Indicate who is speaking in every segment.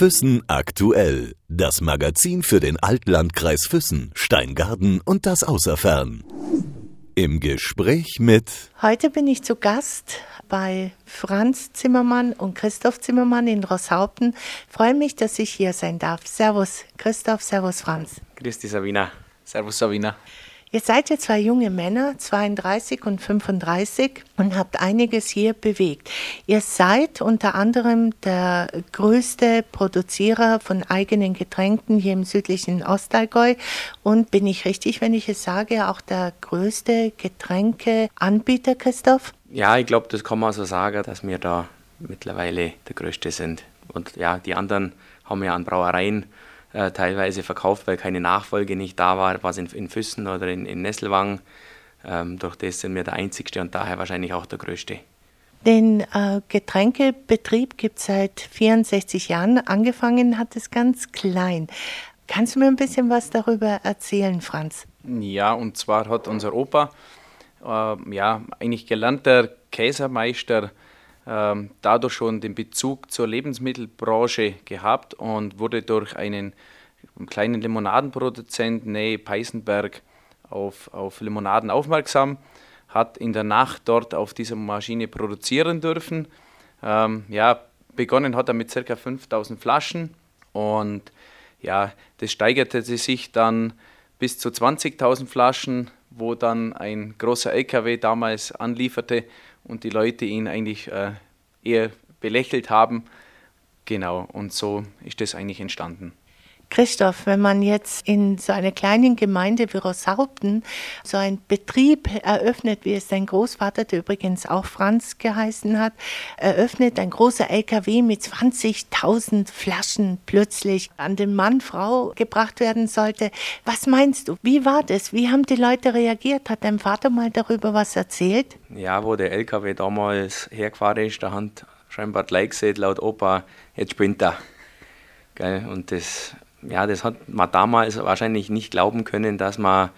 Speaker 1: Füssen aktuell. Das Magazin für den Altlandkreis Füssen, Steingarten und das Außerfern. Im Gespräch mit.
Speaker 2: Heute bin ich zu Gast bei Franz Zimmermann und Christoph Zimmermann in Rosshaupten. Freue mich, dass ich hier sein darf. Servus Christoph, Servus Franz.
Speaker 3: Grüß dich Sabina.
Speaker 4: Servus Sabina.
Speaker 2: Ihr seid ja zwei junge Männer, 32 und 35, und habt einiges hier bewegt. Ihr seid unter anderem der größte Produzierer von eigenen Getränken hier im südlichen Ostallgäu und bin ich richtig, wenn ich es sage, auch der größte Getränkeanbieter, Christoph?
Speaker 3: Ja, ich glaube, das kann man so sagen, dass wir da mittlerweile der Größte sind. Und ja, die anderen haben ja an Brauereien äh, teilweise verkauft, weil keine Nachfolge nicht da war, was in, in Füssen oder in, in Nesselwang. Ähm, durch das sind wir der Einzigste und daher wahrscheinlich auch der Größte.
Speaker 2: Den äh, Getränkebetrieb gibt es seit 64 Jahren. Angefangen hat es ganz klein. Kannst du mir ein bisschen was darüber erzählen, Franz?
Speaker 4: Ja, und zwar hat unser Opa, äh, ja, eigentlich gelernter Käsermeister, dadurch schon den Bezug zur Lebensmittelbranche gehabt und wurde durch einen kleinen Limonadenproduzent Nähe Peißenberg auf, auf Limonaden aufmerksam, hat in der Nacht dort auf dieser Maschine produzieren dürfen. Ähm, ja, begonnen hat er mit ca. 5000 Flaschen und ja, das steigerte sich dann bis zu 20.000 Flaschen, wo dann ein großer LKW damals anlieferte und die Leute ihn eigentlich äh, eher belächelt haben. Genau, und so ist das eigentlich entstanden.
Speaker 2: Christoph, wenn man jetzt in so einer kleinen Gemeinde wie Rosshaupten so einen Betrieb eröffnet, wie es dein Großvater, der übrigens auch Franz geheißen hat, eröffnet, ein großer LKW mit 20.000 Flaschen plötzlich an den Mann, Frau gebracht werden sollte. Was meinst du? Wie war das? Wie haben die Leute reagiert? Hat dein Vater mal darüber was erzählt?
Speaker 3: Ja, wo der LKW damals hergefahren ist, da haben scheinbar gleich gesehen, laut Opa, jetzt spinnt er. Und das ja, das hat man damals wahrscheinlich nicht glauben können, dass man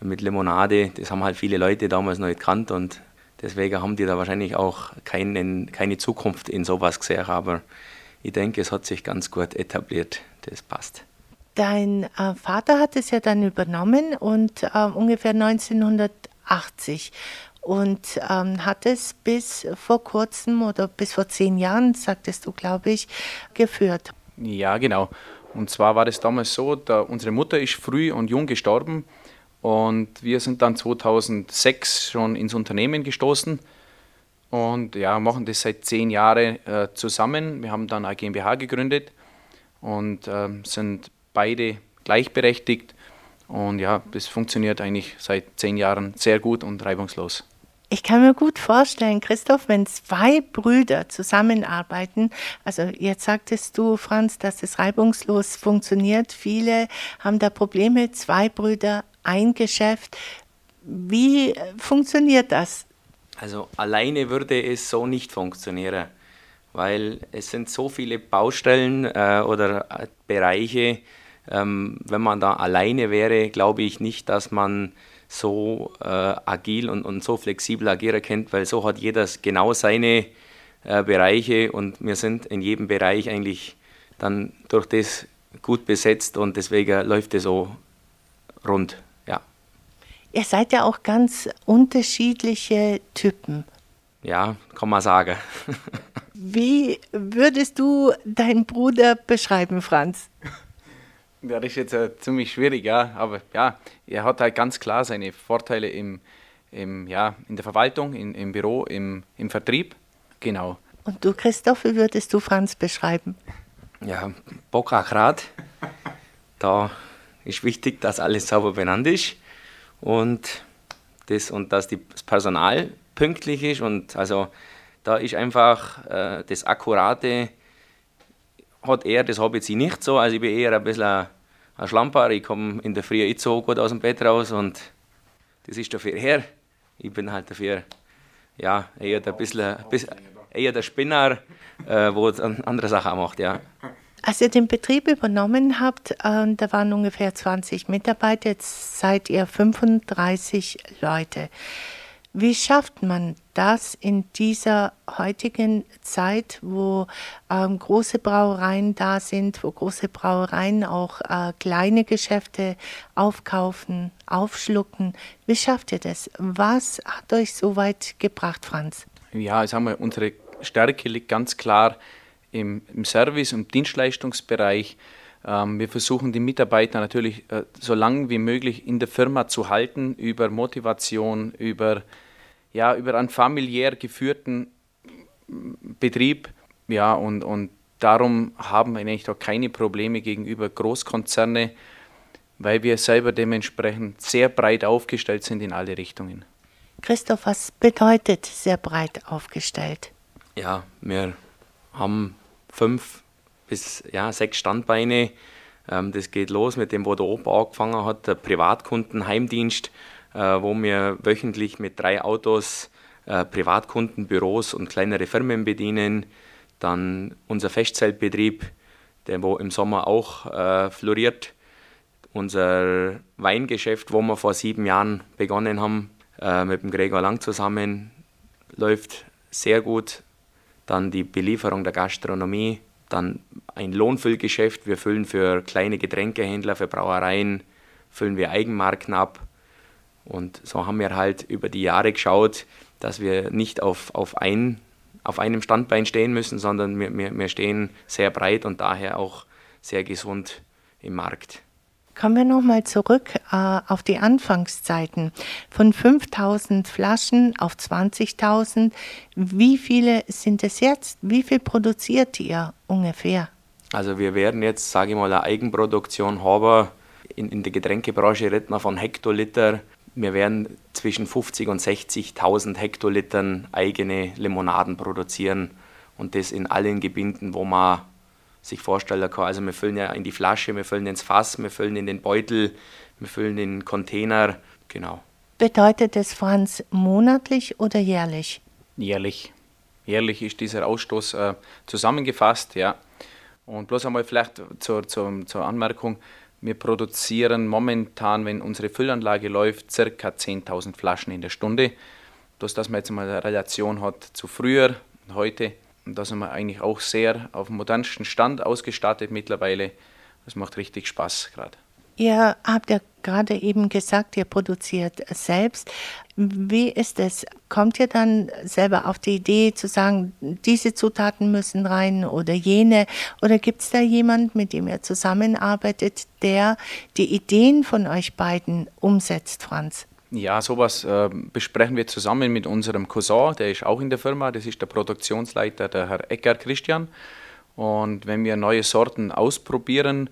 Speaker 3: mit Limonade, das haben halt viele Leute damals noch nicht gekannt und deswegen haben die da wahrscheinlich auch keinen, keine Zukunft in sowas gesehen. Aber ich denke, es hat sich ganz gut etabliert. Das passt.
Speaker 2: Dein äh, Vater hat es ja dann übernommen und äh, ungefähr 1980 und ähm, hat es bis vor kurzem oder bis vor zehn Jahren, sagtest du, glaube ich, geführt.
Speaker 4: Ja, genau. Und zwar war das damals so, da unsere Mutter ist früh und jung gestorben und wir sind dann 2006 schon ins Unternehmen gestoßen und ja, machen das seit zehn Jahren äh, zusammen. Wir haben dann eine GmbH gegründet und äh, sind beide gleichberechtigt und ja, das funktioniert eigentlich seit zehn Jahren sehr gut und reibungslos.
Speaker 2: Ich kann mir gut vorstellen, Christoph, wenn zwei Brüder zusammenarbeiten, also jetzt sagtest du, Franz, dass es reibungslos funktioniert. Viele haben da Probleme, zwei Brüder, ein Geschäft. Wie funktioniert das?
Speaker 3: Also alleine würde es so nicht funktionieren, weil es sind so viele Baustellen äh, oder äh, Bereiche. Ähm, wenn man da alleine wäre, glaube ich nicht, dass man so äh, agil und, und so flexibel agieren kennt, weil so hat jeder genau seine äh, Bereiche und wir sind in jedem Bereich eigentlich dann durch das gut besetzt und deswegen läuft es so rund. Ja.
Speaker 2: Ihr seid ja auch ganz unterschiedliche Typen.
Speaker 3: Ja, kann man sagen.
Speaker 2: Wie würdest du deinen Bruder beschreiben, Franz?
Speaker 4: Ja, das ist jetzt äh, ziemlich schwierig, ja. Aber ja, er hat halt ganz klar seine Vorteile im, im, ja, in der Verwaltung, in, im Büro, im, im Vertrieb. Genau.
Speaker 2: Und du, Christoph, wie würdest du Franz beschreiben?
Speaker 3: Ja, Bockachrad. da ist wichtig, dass alles sauber benannt ist und, das, und dass das Personal pünktlich ist. Und also da ist einfach äh, das Akkurate hat er, das habe ich jetzt nicht so. Also ich bin eher ein bisschen ein, Schlamper. Ich komme in der Früh nicht so gut aus dem Bett raus und das ist dafür her. Ich bin halt dafür ja, eher der, bisschen, eher der Spinner, äh, wo andere Sachen macht. Ja.
Speaker 2: Als ihr den Betrieb übernommen habt, äh, da waren ungefähr 20 Mitarbeiter, jetzt seid ihr 35 Leute. Wie schafft man das in dieser heutigen Zeit, wo ähm, große Brauereien da sind, wo große Brauereien auch äh, kleine Geschäfte aufkaufen, aufschlucken? Wie schafft ihr das? Was hat euch so weit gebracht, Franz?
Speaker 4: Ja, ich sage unsere Stärke liegt ganz klar im, im Service- und Dienstleistungsbereich. Ähm, wir versuchen die Mitarbeiter natürlich äh, so lange wie möglich in der Firma zu halten, über Motivation, über, ja, über einen familiär geführten Betrieb. Ja, und, und darum haben wir eigentlich auch keine Probleme gegenüber Großkonzerne, weil wir selber dementsprechend sehr breit aufgestellt sind in alle Richtungen.
Speaker 2: Christoph, was bedeutet sehr breit aufgestellt?
Speaker 3: Ja, wir haben fünf bis ja, sechs Standbeine. Ähm, das geht los mit dem, wo der Opa angefangen hat, der Privatkunden, Heimdienst, äh, wo wir wöchentlich mit drei Autos äh, Privatkunden, und kleinere Firmen bedienen. Dann unser Festzeltbetrieb, der wo im Sommer auch äh, floriert. Unser Weingeschäft, wo wir vor sieben Jahren begonnen haben, äh, mit dem Gregor Lang zusammen, läuft sehr gut. Dann die Belieferung der Gastronomie, dann ein Lohnfüllgeschäft. Wir füllen für kleine Getränkehändler, für Brauereien, füllen wir Eigenmarken ab. Und so haben wir halt über die Jahre geschaut, dass wir nicht auf, auf, ein, auf einem Standbein stehen müssen, sondern wir, wir, wir stehen sehr breit und daher auch sehr gesund im Markt.
Speaker 2: Kommen wir nochmal zurück äh, auf die Anfangszeiten. Von 5000 Flaschen auf 20.000. Wie viele sind es jetzt? Wie viel produziert ihr ungefähr?
Speaker 3: Also wir werden jetzt, sage ich mal, eine Eigenproduktion haben. In, in der Getränkebranche redet man von Hektoliter. Wir werden zwischen 50 und 60.000 Hektolitern eigene Limonaden produzieren und das in allen Gebinden, wo man sich vorstellen kann. Also wir füllen ja in die Flasche, wir füllen ins Fass, wir füllen in den Beutel, wir füllen in den Container, genau.
Speaker 2: Bedeutet das, Franz, monatlich oder jährlich?
Speaker 4: Jährlich. Jährlich ist dieser Ausstoß äh, zusammengefasst, ja. Und bloß einmal vielleicht zur, zur, zur Anmerkung, wir produzieren momentan, wenn unsere Füllanlage läuft, ca. 10.000 Flaschen in der Stunde. Bloß, dass man jetzt mal eine Relation hat zu früher und heute, und da sind wir eigentlich auch sehr auf dem modernsten Stand ausgestattet mittlerweile. Das macht richtig Spaß gerade.
Speaker 2: Ihr habt ja gerade eben gesagt, ihr produziert selbst. Wie ist es? Kommt ihr dann selber auf die Idee zu sagen, diese Zutaten müssen rein oder jene? Oder gibt es da jemand, mit dem ihr zusammenarbeitet, der die Ideen von euch beiden umsetzt, Franz?
Speaker 4: Ja, sowas äh, besprechen wir zusammen mit unserem Cousin, der ist auch in der Firma, das ist der Produktionsleiter, der Herr Ecker Christian. Und wenn wir neue Sorten ausprobieren,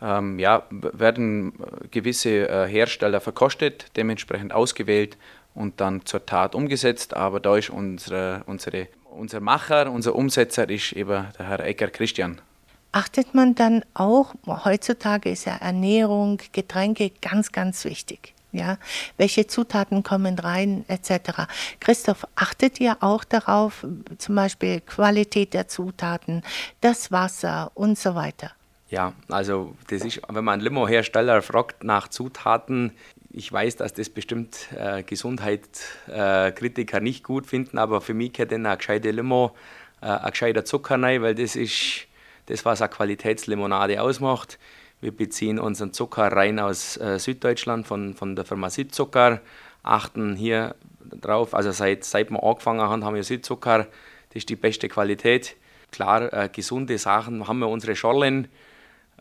Speaker 4: ähm, ja, werden gewisse äh, Hersteller verkostet, dementsprechend ausgewählt und dann zur Tat umgesetzt. Aber da ist unsere, unsere, unser Macher, unser Umsetzer ist eben der Herr Ecker Christian.
Speaker 2: Achtet man dann auch, heutzutage ist ja Ernährung, Getränke ganz, ganz wichtig ja, welche Zutaten kommen rein, etc. Christoph, achtet ihr auch darauf, zum Beispiel Qualität der Zutaten, das Wasser und so weiter?
Speaker 3: Ja, also das ist, wenn man einen Limo-Hersteller fragt nach Zutaten, ich weiß, dass das bestimmt äh, Gesundheitskritiker äh, nicht gut finden, aber für mich gehört eine gescheite Limo, äh, ein gescheiter Zucker rein, weil das ist das, was eine Qualitätslimonade ausmacht. Wir beziehen unseren Zucker rein aus äh, Süddeutschland von, von der Firma Südzucker, achten hier drauf, also seit, seit wir angefangen haben, haben wir Südzucker, das ist die beste Qualität. Klar, äh, gesunde Sachen haben wir unsere Schollen,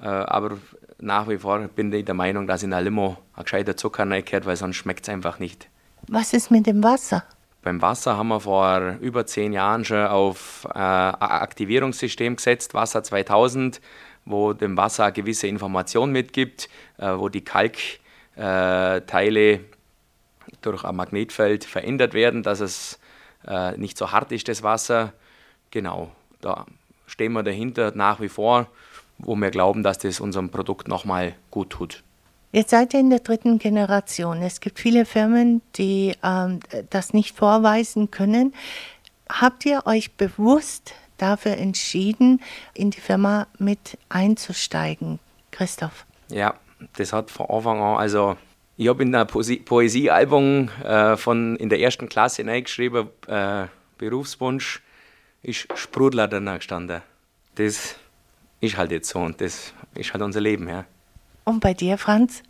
Speaker 3: äh, aber nach wie vor bin ich der Meinung, dass in der Limo ein gescheiter Zucker reingehört, weil sonst schmeckt es einfach nicht.
Speaker 2: Was ist mit dem Wasser?
Speaker 3: Beim Wasser haben wir vor über zehn Jahren schon auf äh, ein Aktivierungssystem gesetzt, Wasser 2000 wo dem Wasser gewisse Information mitgibt, äh, wo die Kalkteile durch ein Magnetfeld verändert werden, dass es äh, nicht so hart ist, das Wasser. Genau, da stehen wir dahinter nach wie vor, wo wir glauben, dass das unserem Produkt nochmal gut tut.
Speaker 2: Jetzt seid ihr in der dritten Generation. Es gibt viele Firmen, die ähm, das nicht vorweisen können. Habt ihr euch bewusst dafür entschieden, in die Firma mit einzusteigen. Christoph.
Speaker 3: Ja, das hat von Anfang an, also Ich habe in der Poesiealbum äh, von in der ersten Klasse reingeschrieben, äh, Berufswunsch ist Sprudler danach gestanden. Das ist halt jetzt so und das ist halt unser Leben, ja.
Speaker 2: Und bei dir, Franz?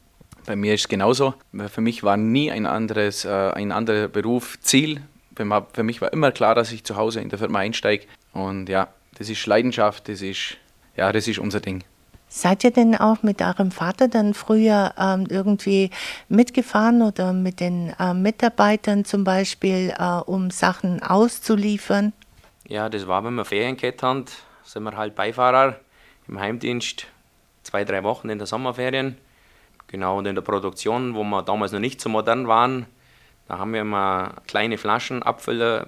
Speaker 4: Bei mir ist es genauso. Für mich war nie ein, anderes, äh, ein anderer Beruf Ziel. Für mich war immer klar, dass ich zu Hause in der Firma einsteige. Und ja, das ist Leidenschaft, das ist, ja, das ist unser Ding.
Speaker 2: Seid ihr denn auch mit eurem Vater dann früher ähm, irgendwie mitgefahren oder mit den äh, Mitarbeitern zum Beispiel, äh, um Sachen auszuliefern?
Speaker 3: Ja, das war, wenn wir Ferien gehabt haben, sind wir halt Beifahrer im Heimdienst, zwei, drei Wochen in der Sommerferien. Genau, und in der Produktion, wo wir damals noch nicht so modern waren, da haben wir immer kleine Flaschen abfüllen,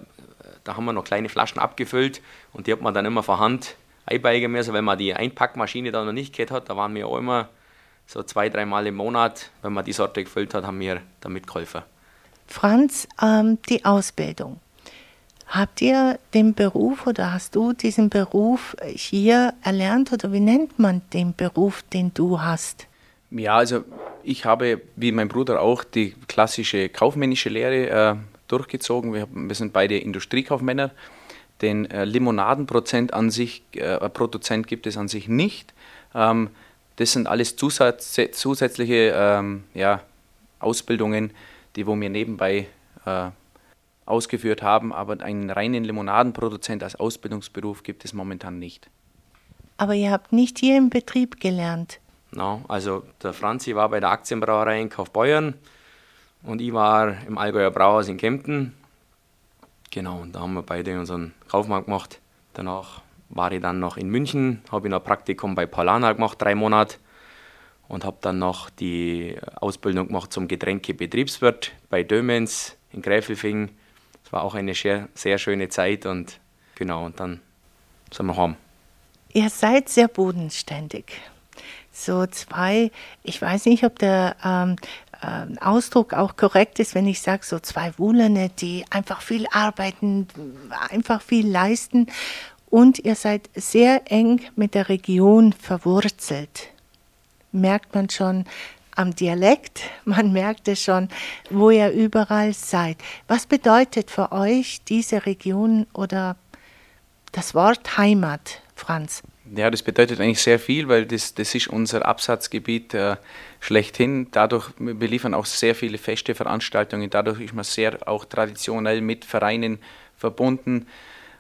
Speaker 3: da haben wir noch kleine Flaschen abgefüllt und die hat man dann immer vor Hand einbeigen müssen, wenn man die Einpackmaschine da noch nicht gehabt hat. Da waren wir auch immer so zwei, dreimal im Monat, wenn man die Sorte gefüllt hat, haben wir damit geholfen.
Speaker 2: Franz, ähm, die Ausbildung. Habt ihr den Beruf oder hast du diesen Beruf hier erlernt oder wie nennt man den Beruf, den du hast?
Speaker 4: Ja, also ich habe, wie mein Bruder auch, die klassische kaufmännische Lehre äh, durchgezogen. Wir, wir, sind beide Industriekaufmänner. Den äh, Limonadenprozent an sich, äh, Produzent gibt es an sich nicht. Ähm, das sind alles Zusatz, zusätzliche ähm, ja, Ausbildungen, die wo wir nebenbei äh, ausgeführt haben, aber einen reinen Limonadenproduzent als Ausbildungsberuf gibt es momentan nicht.
Speaker 2: Aber ihr habt nicht hier im Betrieb gelernt?
Speaker 3: No, also der Franzi war bei der Aktienbrauerei in Kaufbeuern und ich war im Allgäuer Brauhaus in Kempten Genau, und da haben wir beide unseren Kaufmann gemacht. Danach war ich dann noch in München, habe ich noch Praktikum bei Paulana gemacht, drei Monate. Und habe dann noch die Ausbildung gemacht zum Getränkebetriebswirt bei Dömens in Gräfelfing. Das war auch eine sehr, sehr schöne Zeit und genau, und dann sind wir heim.
Speaker 2: Ihr seid sehr bodenständig. So zwei, ich weiß nicht, ob der ähm, äh, Ausdruck auch korrekt ist, wenn ich sage, so zwei Wulerne, die einfach viel arbeiten, einfach viel leisten. Und ihr seid sehr eng mit der Region verwurzelt. Merkt man schon am Dialekt, man merkt es schon, wo ihr überall seid. Was bedeutet für euch diese Region oder das Wort Heimat, Franz?
Speaker 4: Ja, das bedeutet eigentlich sehr viel, weil das, das ist unser Absatzgebiet äh, schlechthin. Dadurch, wir liefern auch sehr viele feste Veranstaltungen. Dadurch ist man sehr auch traditionell mit Vereinen verbunden.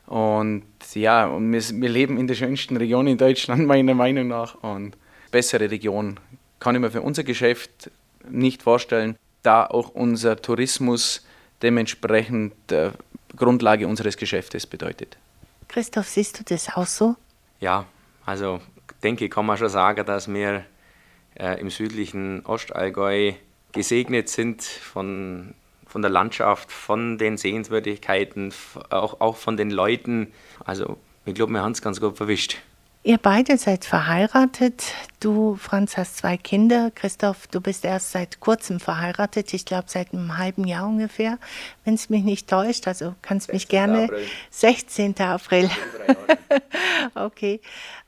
Speaker 4: Und ja, und wir, wir leben in der schönsten Region in Deutschland, meiner Meinung nach. Und bessere Region kann ich mir für unser Geschäft nicht vorstellen, da auch unser Tourismus dementsprechend äh, Grundlage unseres Geschäftes bedeutet.
Speaker 2: Christoph, siehst du das auch so?
Speaker 3: Ja, also denke, kann man schon sagen, dass wir äh, im südlichen Ostallgäu gesegnet sind von, von der Landschaft, von den Sehenswürdigkeiten, auch, auch von den Leuten. Also ich glaube, wir haben es ganz gut verwischt.
Speaker 2: Ihr beide seid verheiratet. Du, Franz, hast zwei Kinder. Christoph, du bist erst seit kurzem verheiratet. Ich glaube, seit einem halben Jahr ungefähr, wenn es mich nicht täuscht. Also kannst mich gerne. April. 16. April. okay.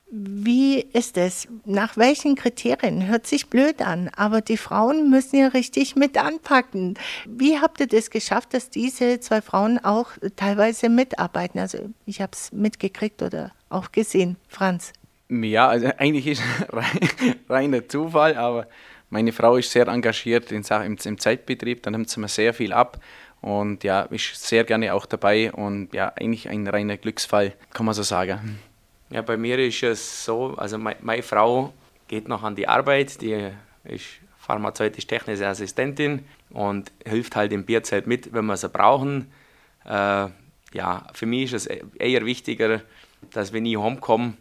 Speaker 2: Wie ist es? Nach welchen Kriterien? Hört sich blöd an, aber die Frauen müssen ja richtig mit anpacken. Wie habt ihr das geschafft, dass diese zwei Frauen auch teilweise mitarbeiten? Also ich habe es mitgekriegt oder auch gesehen, Franz.
Speaker 4: Ja, also eigentlich ist reiner Zufall, aber meine Frau ist sehr engagiert in Sachen, im, im Zeitbetrieb, dann nimmt sie mir sehr viel ab und ja, ist sehr gerne auch dabei und ja, eigentlich ein reiner Glücksfall, kann man so sagen.
Speaker 3: Ja, bei mir ist es so, also meine, meine Frau geht noch an die Arbeit, die ist pharmazeutisch-technische Assistentin und hilft halt im Bierzeit mit, wenn wir sie brauchen. Äh, ja, für mich ist es eher wichtiger, dass wenn ich heimkomme,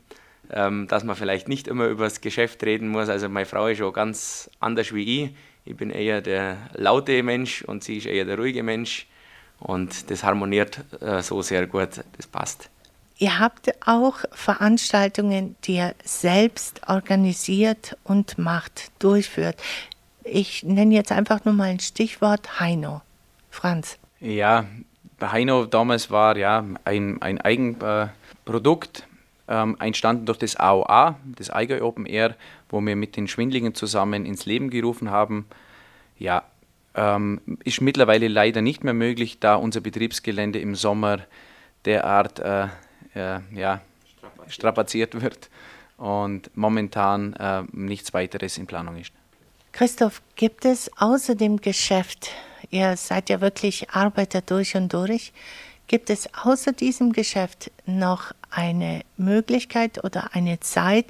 Speaker 3: ähm, dass man vielleicht nicht immer über das Geschäft reden muss. Also meine Frau ist auch ganz anders wie ich. Ich bin eher der laute Mensch und sie ist eher der ruhige Mensch. Und das harmoniert äh, so sehr gut, das passt.
Speaker 2: Ihr habt auch Veranstaltungen, die ihr selbst organisiert und macht, durchführt. Ich nenne jetzt einfach nur mal ein Stichwort Heino. Franz.
Speaker 4: Ja, Heino damals war ja ein, ein Eigenprodukt, ähm, entstanden durch das AOA, das Allgäu Open Air, wo wir mit den Schwindlingen zusammen ins Leben gerufen haben. Ja, ähm, ist mittlerweile leider nicht mehr möglich, da unser Betriebsgelände im Sommer derart äh, äh, ja, strapaziert wird und momentan äh, nichts weiteres in Planung ist.
Speaker 2: Christoph, gibt es außer dem Geschäft, ihr seid ja wirklich Arbeiter durch und durch, gibt es außer diesem Geschäft noch eine Möglichkeit oder eine Zeit,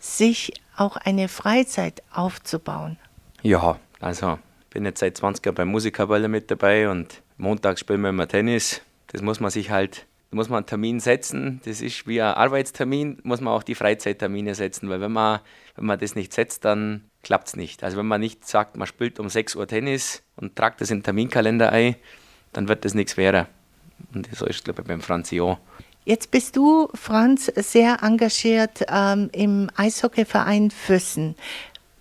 Speaker 2: sich auch eine Freizeit aufzubauen?
Speaker 3: Ja, also ich bin jetzt seit 20 Jahren beim Musikerballer mit dabei und montags spielen wir immer Tennis. Das muss man sich halt, da muss man einen Termin setzen. Das ist wie ein Arbeitstermin, muss man auch die Freizeittermine setzen, weil wenn man, wenn man das nicht setzt, dann klappt es nicht. Also wenn man nicht sagt, man spielt um 6 Uhr Tennis und tragt das in den Terminkalender ein, dann wird das nichts werden. Und so ist es, glaube ich, beim Franzi auch.
Speaker 2: Jetzt bist du, Franz, sehr engagiert ähm, im Eishockeyverein Füssen.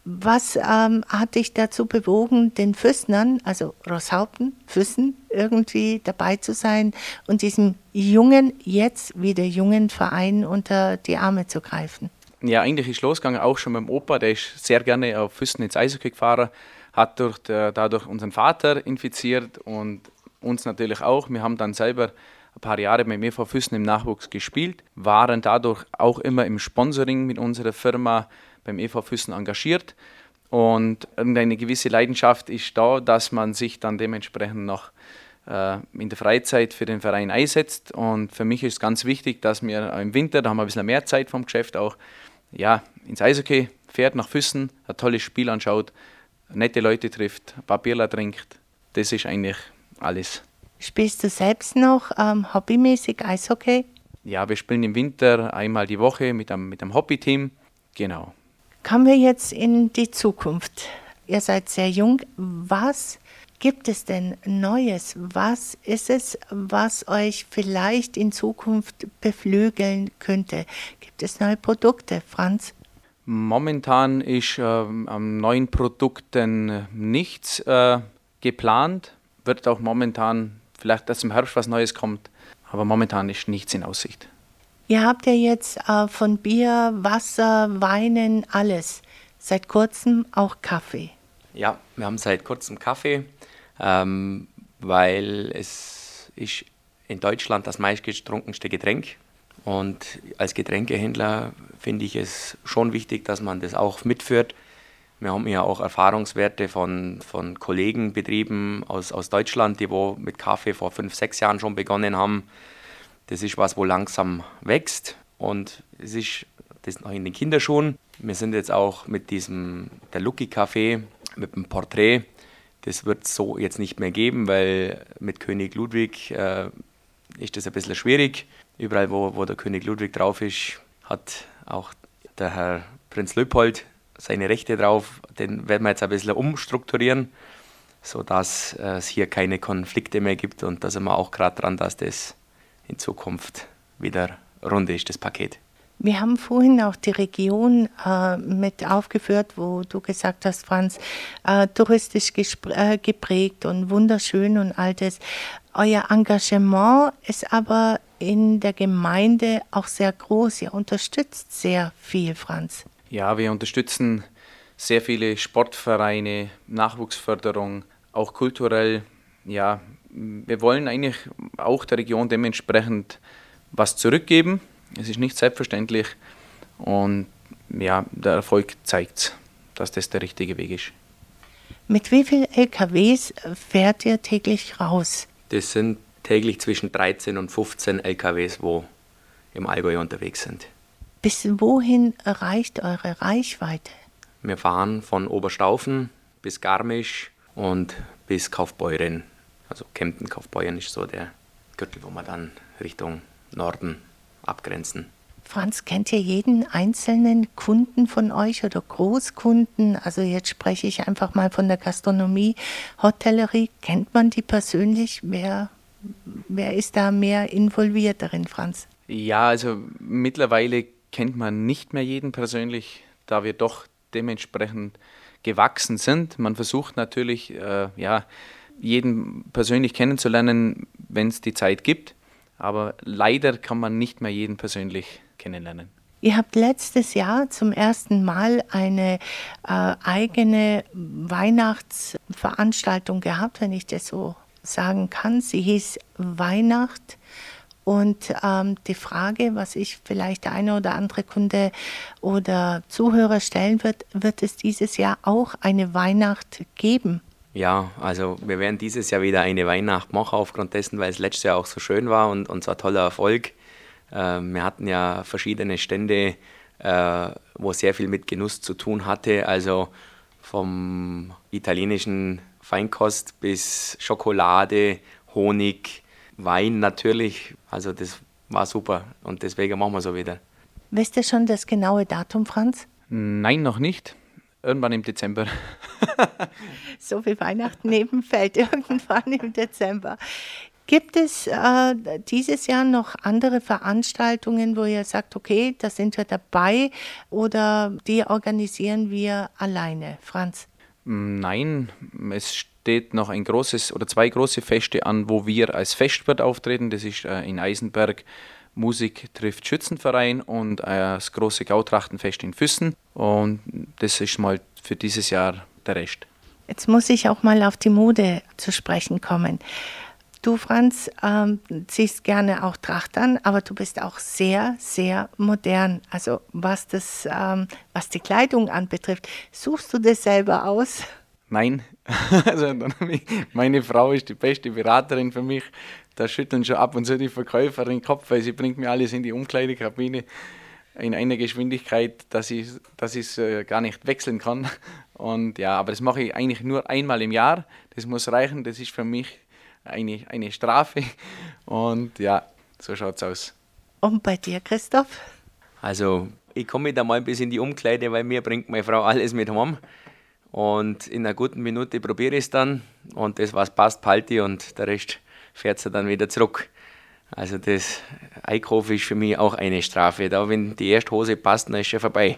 Speaker 2: Was ähm, hat dich dazu bewogen, den Füssnern, also Rosshaupten, Füssen, irgendwie dabei zu sein und diesem jungen, jetzt wieder jungen Verein unter die Arme zu greifen?
Speaker 4: Ja, eigentlich ist losgegangen auch schon beim Opa, der ist sehr gerne auf Füssen ins Eishockey gefahren, hat durch der, dadurch unseren Vater infiziert und uns natürlich auch. Wir haben dann selber ein paar Jahre beim EV Füssen im Nachwuchs gespielt, waren dadurch auch immer im Sponsoring mit unserer Firma beim EV Füssen engagiert. Und irgendeine gewisse Leidenschaft ist da, dass man sich dann dementsprechend noch äh, in der Freizeit für den Verein einsetzt. Und für mich ist ganz wichtig, dass wir im Winter, da haben wir ein bisschen mehr Zeit vom Geschäft auch, ja, ins Eishockey fährt nach Füssen, ein tolles Spiel anschaut, nette Leute trifft, Papierler trinkt. Das ist eigentlich alles.
Speaker 2: Spielst du selbst noch ähm, hobbymäßig Eishockey?
Speaker 4: Ja, wir spielen im Winter einmal die Woche mit einem, mit einem Hobbyteam. Genau.
Speaker 2: Kommen wir jetzt in die Zukunft. Ihr seid sehr jung. Was gibt es denn Neues? Was ist es, was euch vielleicht in Zukunft beflügeln könnte? Gibt es neue Produkte, Franz?
Speaker 4: Momentan ist äh, an neuen Produkten nichts äh, geplant. Wird auch momentan vielleicht, dass im Herbst was Neues kommt, aber momentan ist nichts in Aussicht.
Speaker 2: Ihr habt ja jetzt äh, von Bier, Wasser, Weinen, alles. Seit kurzem auch Kaffee.
Speaker 3: Ja, wir haben seit kurzem Kaffee, ähm, weil es ist in Deutschland das meistgetrunkenste Getränk. Und als Getränkehändler finde ich es schon wichtig, dass man das auch mitführt. Wir haben ja auch Erfahrungswerte von, von Kollegenbetrieben aus, aus Deutschland, die wo mit Kaffee vor fünf, sechs Jahren schon begonnen haben. Das ist was, wo langsam wächst und es ist das noch in den Kinderschuhen. Wir sind jetzt auch mit diesem, der Lucky Café, mit dem Porträt. Das wird es so jetzt nicht mehr geben, weil mit König Ludwig äh, ist das ein bisschen schwierig. Überall, wo, wo der König Ludwig drauf ist, hat auch der Herr Prinz Leopold seine Rechte drauf. Den werden wir jetzt ein bisschen umstrukturieren, sodass äh, es hier keine Konflikte mehr gibt. Und da sind wir auch gerade dran, dass das in Zukunft wieder rund ist, das Paket.
Speaker 2: Wir haben vorhin auch die Region äh, mit aufgeführt, wo du gesagt hast, Franz, äh, touristisch äh, geprägt und wunderschön und all das. Euer Engagement ist aber in der Gemeinde auch sehr groß. Ihr unterstützt sehr viel, Franz.
Speaker 4: Ja, wir unterstützen sehr viele Sportvereine, Nachwuchsförderung, auch kulturell. Ja, wir wollen eigentlich auch der Region dementsprechend was zurückgeben. Es ist nicht selbstverständlich und ja, der Erfolg zeigt, dass das der richtige Weg ist.
Speaker 2: Mit wie vielen LKWs fährt ihr täglich raus?
Speaker 3: Das sind täglich zwischen 13 und 15 LKWs, wo im Allgäu unterwegs sind.
Speaker 2: Bis wohin reicht eure Reichweite?
Speaker 3: Wir fahren von Oberstaufen bis Garmisch und bis Kaufbeuren. Also Kempten, Kaufbeuren ist so der Gürtel, wo wir dann Richtung Norden abgrenzen.
Speaker 2: Franz, kennt ihr jeden einzelnen Kunden von euch oder Großkunden? Also jetzt spreche ich einfach mal von der Gastronomie, Hotellerie. Kennt man die persönlich? Wer, wer ist da mehr involviert darin, Franz?
Speaker 4: Ja, also mittlerweile kennt man nicht mehr jeden persönlich, da wir doch dementsprechend gewachsen sind. Man versucht natürlich, äh, ja, jeden persönlich kennenzulernen, wenn es die Zeit gibt. Aber leider kann man nicht mehr jeden persönlich kennenlernen.
Speaker 2: Ihr habt letztes Jahr zum ersten Mal eine äh, eigene Weihnachtsveranstaltung gehabt, wenn ich das so sagen kann. Sie hieß Weihnacht. Und ähm, die Frage, was ich vielleicht der eine oder andere Kunde oder Zuhörer stellen wird, wird es dieses Jahr auch eine Weihnacht geben?
Speaker 3: Ja, also wir werden dieses Jahr wieder eine Weihnacht machen, aufgrund dessen, weil es letztes Jahr auch so schön war und, und so ein toller Erfolg. Äh, wir hatten ja verschiedene Stände, äh, wo sehr viel mit Genuss zu tun hatte, also vom italienischen Feinkost bis Schokolade, Honig, Wein natürlich. Also das war super und deswegen machen wir so wieder.
Speaker 2: Wisst ihr schon das genaue Datum, Franz?
Speaker 4: Nein, noch nicht. Irgendwann im Dezember.
Speaker 2: so wie Weihnachten nebenfällt, irgendwann im Dezember. Gibt es äh, dieses Jahr noch andere Veranstaltungen, wo ihr sagt, okay, da sind wir dabei oder die organisieren wir alleine? Franz?
Speaker 4: Nein, es steht noch ein großes oder zwei große Feste an, wo wir als Festwirt auftreten. Das ist äh, in Eisenberg Musik trifft Schützenverein und äh, das große Gautrachtenfest in Füssen. Und das ist mal für dieses Jahr der Rest.
Speaker 2: Jetzt muss ich auch mal auf die Mode zu sprechen kommen. Du, Franz, ähm, ziehst gerne auch Tracht an, aber du bist auch sehr, sehr modern. Also was, das, ähm, was die Kleidung anbetrifft, suchst du das selber aus?
Speaker 4: Nein, also meine Frau ist die beste Beraterin für mich. Da schütteln schon ab und zu die Verkäuferin den Kopf, weil sie bringt mir alles in die Umkleidekabine in einer Geschwindigkeit, dass ich es dass äh, gar nicht wechseln kann. Und ja, aber das mache ich eigentlich nur einmal im Jahr. Das muss reichen. Das ist für mich eine, eine Strafe. Und ja, so schaut es aus.
Speaker 2: Und bei dir, Christoph?
Speaker 3: Also, ich komme da mal ein bisschen in die Umkleide, weil mir bringt meine Frau alles mit heim. Und in einer guten Minute probiere ich es dann. Und das, was passt, ich und der Rest fährt sie dann wieder zurück. Also, das Einkaufen ist für mich auch eine Strafe. Da, wenn die erste Hose passt, dann ist schon vorbei.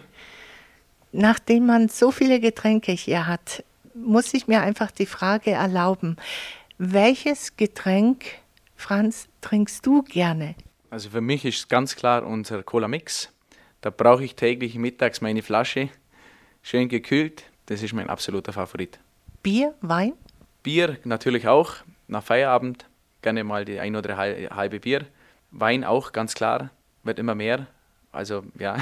Speaker 2: Nachdem man so viele Getränke hier hat, muss ich mir einfach die Frage erlauben, welches Getränk, Franz, trinkst du gerne?
Speaker 4: Also für mich ist ganz klar unser Cola Mix. Da brauche ich täglich mittags meine Flasche, schön gekühlt. Das ist mein absoluter Favorit.
Speaker 2: Bier, Wein?
Speaker 4: Bier natürlich auch, nach Feierabend gerne mal die ein oder halbe Bier. Wein auch, ganz klar, wird immer mehr. Also ja.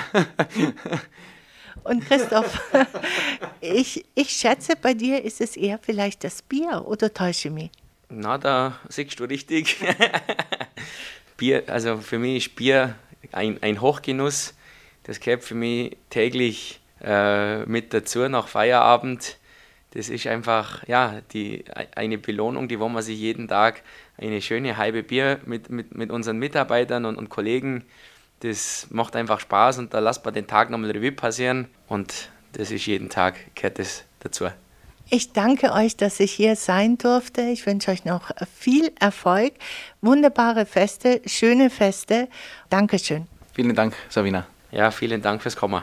Speaker 2: Und Christoph, ich, ich schätze, bei dir ist es eher vielleicht das Bier oder täusche mich?
Speaker 3: Na, da siehst du richtig. Bier, also für mich ist Bier ein, ein Hochgenuss. Das gehört für mich täglich äh, mit dazu nach Feierabend. Das ist einfach ja, die, eine Belohnung, die wollen wir sich jeden Tag eine schöne halbe Bier mit, mit, mit unseren Mitarbeitern und, und Kollegen. Das macht einfach Spaß und da lasst man den Tag nochmal Revue passieren und das ist jeden Tag, gehört das dazu.
Speaker 2: Ich danke euch, dass ich hier sein durfte. Ich wünsche euch noch viel Erfolg, wunderbare Feste, schöne Feste. Dankeschön.
Speaker 4: Vielen Dank, Sabina.
Speaker 3: Ja, vielen Dank fürs Kommen.